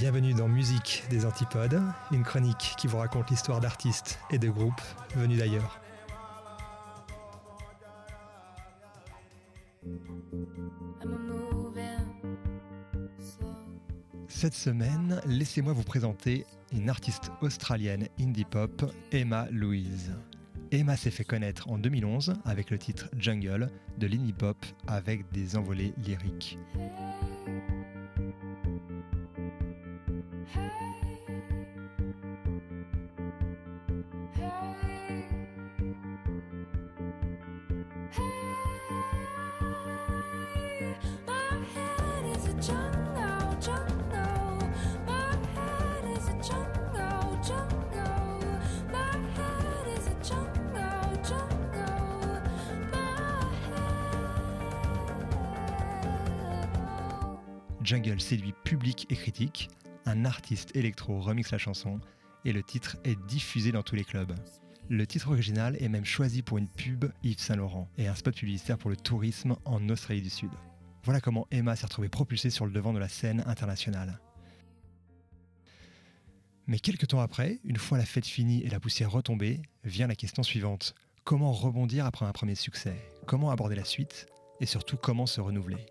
Bienvenue dans Musique des Antipodes, une chronique qui vous raconte l'histoire d'artistes et de groupes venus d'ailleurs. Cette semaine, laissez-moi vous présenter une artiste australienne indie pop, Emma Louise. Emma s'est fait connaître en 2011 avec le titre Jungle de l'indie pop avec des envolées lyriques. Jungle séduit public et critique, un artiste électro remix la chanson et le titre est diffusé dans tous les clubs. Le titre original est même choisi pour une pub Yves Saint Laurent et un spot publicitaire pour le tourisme en Australie du Sud. Voilà comment Emma s'est retrouvée propulsée sur le devant de la scène internationale. Mais quelques temps après, une fois la fête finie et la poussière retombée, vient la question suivante. Comment rebondir après un premier succès? Comment aborder la suite? Et surtout comment se renouveler?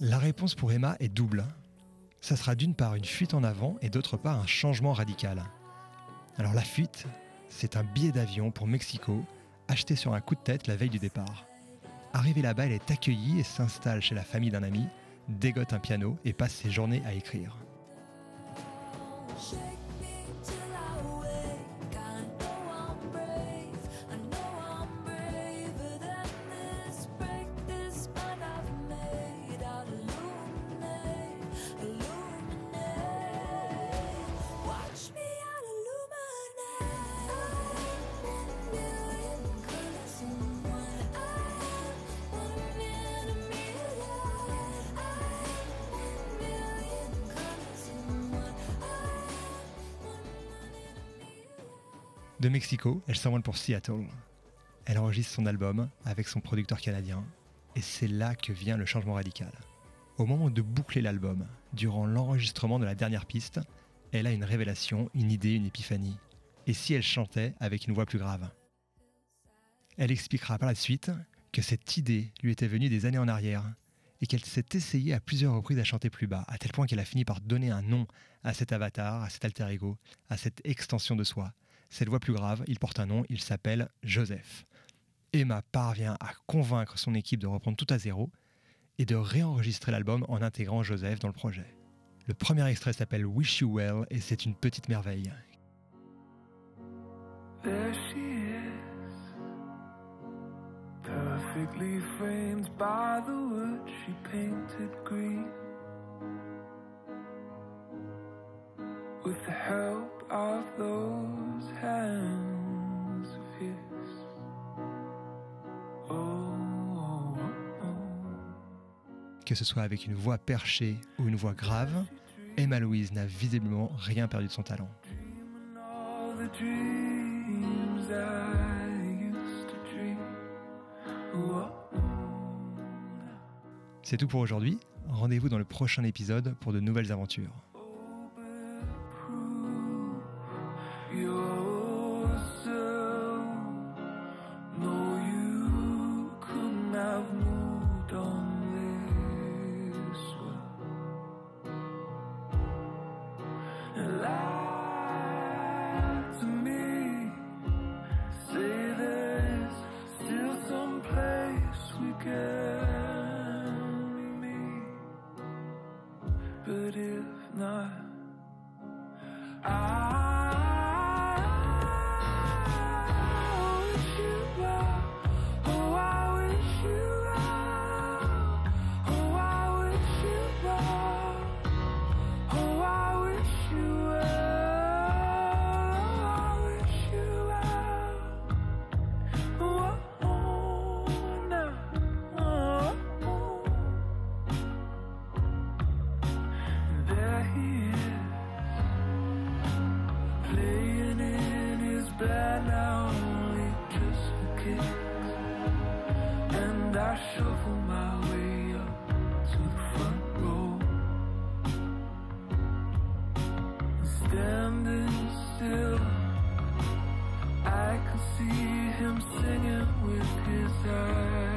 La réponse pour Emma est double. Ça sera d'une part une fuite en avant et d'autre part un changement radical. Alors la fuite, c'est un billet d'avion pour Mexico, acheté sur un coup de tête la veille du départ. Arrivée là-bas, elle est accueillie et s'installe chez la famille d'un ami, dégote un piano et passe ses journées à écrire. De Mexico, elle s'envole pour Seattle. Elle enregistre son album avec son producteur canadien, et c'est là que vient le changement radical. Au moment de boucler l'album, durant l'enregistrement de la dernière piste, elle a une révélation, une idée, une épiphanie. Et si elle chantait avec une voix plus grave? Elle expliquera par la suite que cette idée lui était venue des années en arrière et qu'elle s'est essayée à plusieurs reprises à chanter plus bas, à tel point qu'elle a fini par donner un nom à cet avatar, à cet alter ego, à cette extension de soi, cette voix plus grave, il porte un nom, il s'appelle Joseph. Emma parvient à convaincre son équipe de reprendre tout à zéro et de réenregistrer l'album en intégrant Joseph dans le projet. Le premier extrait s'appelle Wish You Well et c'est une petite merveille. The help of those Oh, que ce soit avec une voix perchée ou une voix grave, Emma Louise n'a visiblement rien perdu de son talent. C'est tout pour aujourd'hui. Rendez-vous dans le prochain épisode pour de nouvelles aventures. still I can see him singing with his eyes.